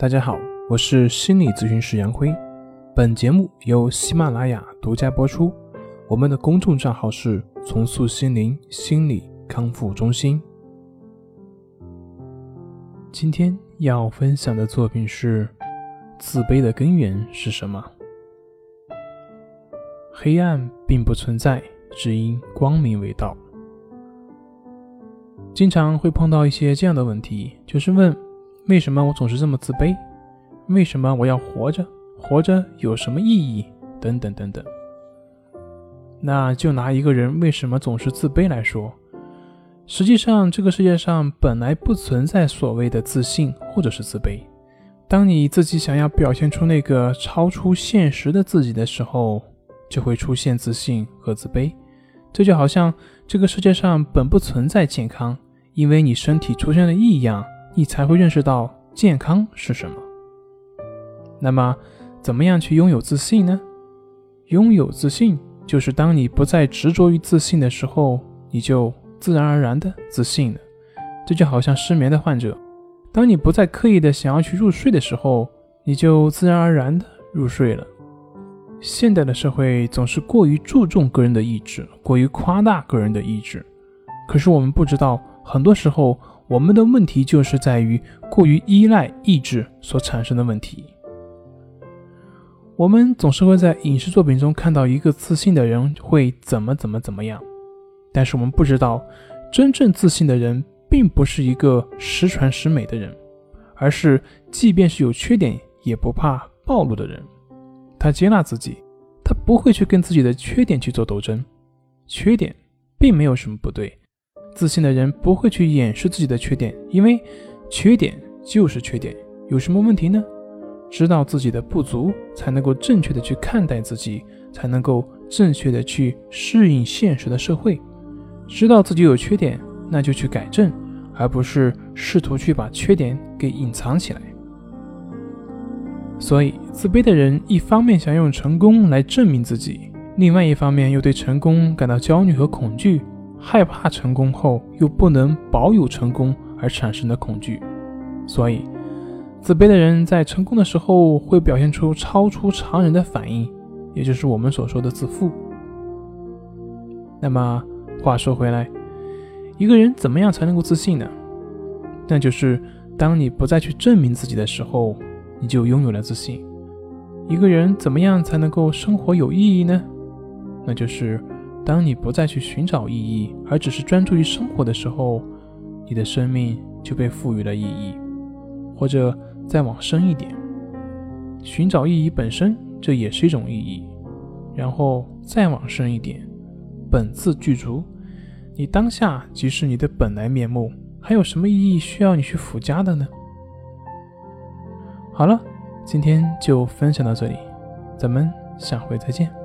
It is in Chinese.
大家好，我是心理咨询师杨辉。本节目由喜马拉雅独家播出。我们的公众账号是“重塑心灵心理康复中心”。今天要分享的作品是：自卑的根源是什么？黑暗并不存在，只因光明未到。经常会碰到一些这样的问题，就是问。为什么我总是这么自卑？为什么我要活着？活着有什么意义？等等等等。那就拿一个人为什么总是自卑来说，实际上这个世界上本来不存在所谓的自信或者是自卑。当你自己想要表现出那个超出现实的自己的时候，就会出现自信和自卑。这就好像这个世界上本不存在健康，因为你身体出现了异样。你才会认识到健康是什么。那么，怎么样去拥有自信呢？拥有自信，就是当你不再执着于自信的时候，你就自然而然的自信了。这就好像失眠的患者，当你不再刻意的想要去入睡的时候，你就自然而然的入睡了。现代的社会总是过于注重个人的意志，过于夸大个人的意志，可是我们不知道，很多时候。我们的问题就是在于过于依赖意志所产生的问题。我们总是会在影视作品中看到一个自信的人会怎么怎么怎么样，但是我们不知道，真正自信的人并不是一个十全十美的人，而是即便是有缺点也不怕暴露的人。他接纳自己，他不会去跟自己的缺点去做斗争。缺点并没有什么不对。自信的人不会去掩饰自己的缺点，因为缺点就是缺点，有什么问题呢？知道自己的不足，才能够正确的去看待自己，才能够正确的去适应现实的社会。知道自己有缺点，那就去改正，而不是试图去把缺点给隐藏起来。所以，自卑的人一方面想用成功来证明自己，另外一方面又对成功感到焦虑和恐惧。害怕成功后又不能保有成功而产生的恐惧，所以自卑的人在成功的时候会表现出超出常人的反应，也就是我们所说的自负。那么话说回来，一个人怎么样才能够自信呢？那就是当你不再去证明自己的时候，你就拥有了自信。一个人怎么样才能够生活有意义呢？那就是。当你不再去寻找意义，而只是专注于生活的时候，你的生命就被赋予了意义。或者再往深一点，寻找意义本身，这也是一种意义。然后再往深一点，本自具足，你当下即是你的本来面目，还有什么意义需要你去附加的呢？好了，今天就分享到这里，咱们下回再见。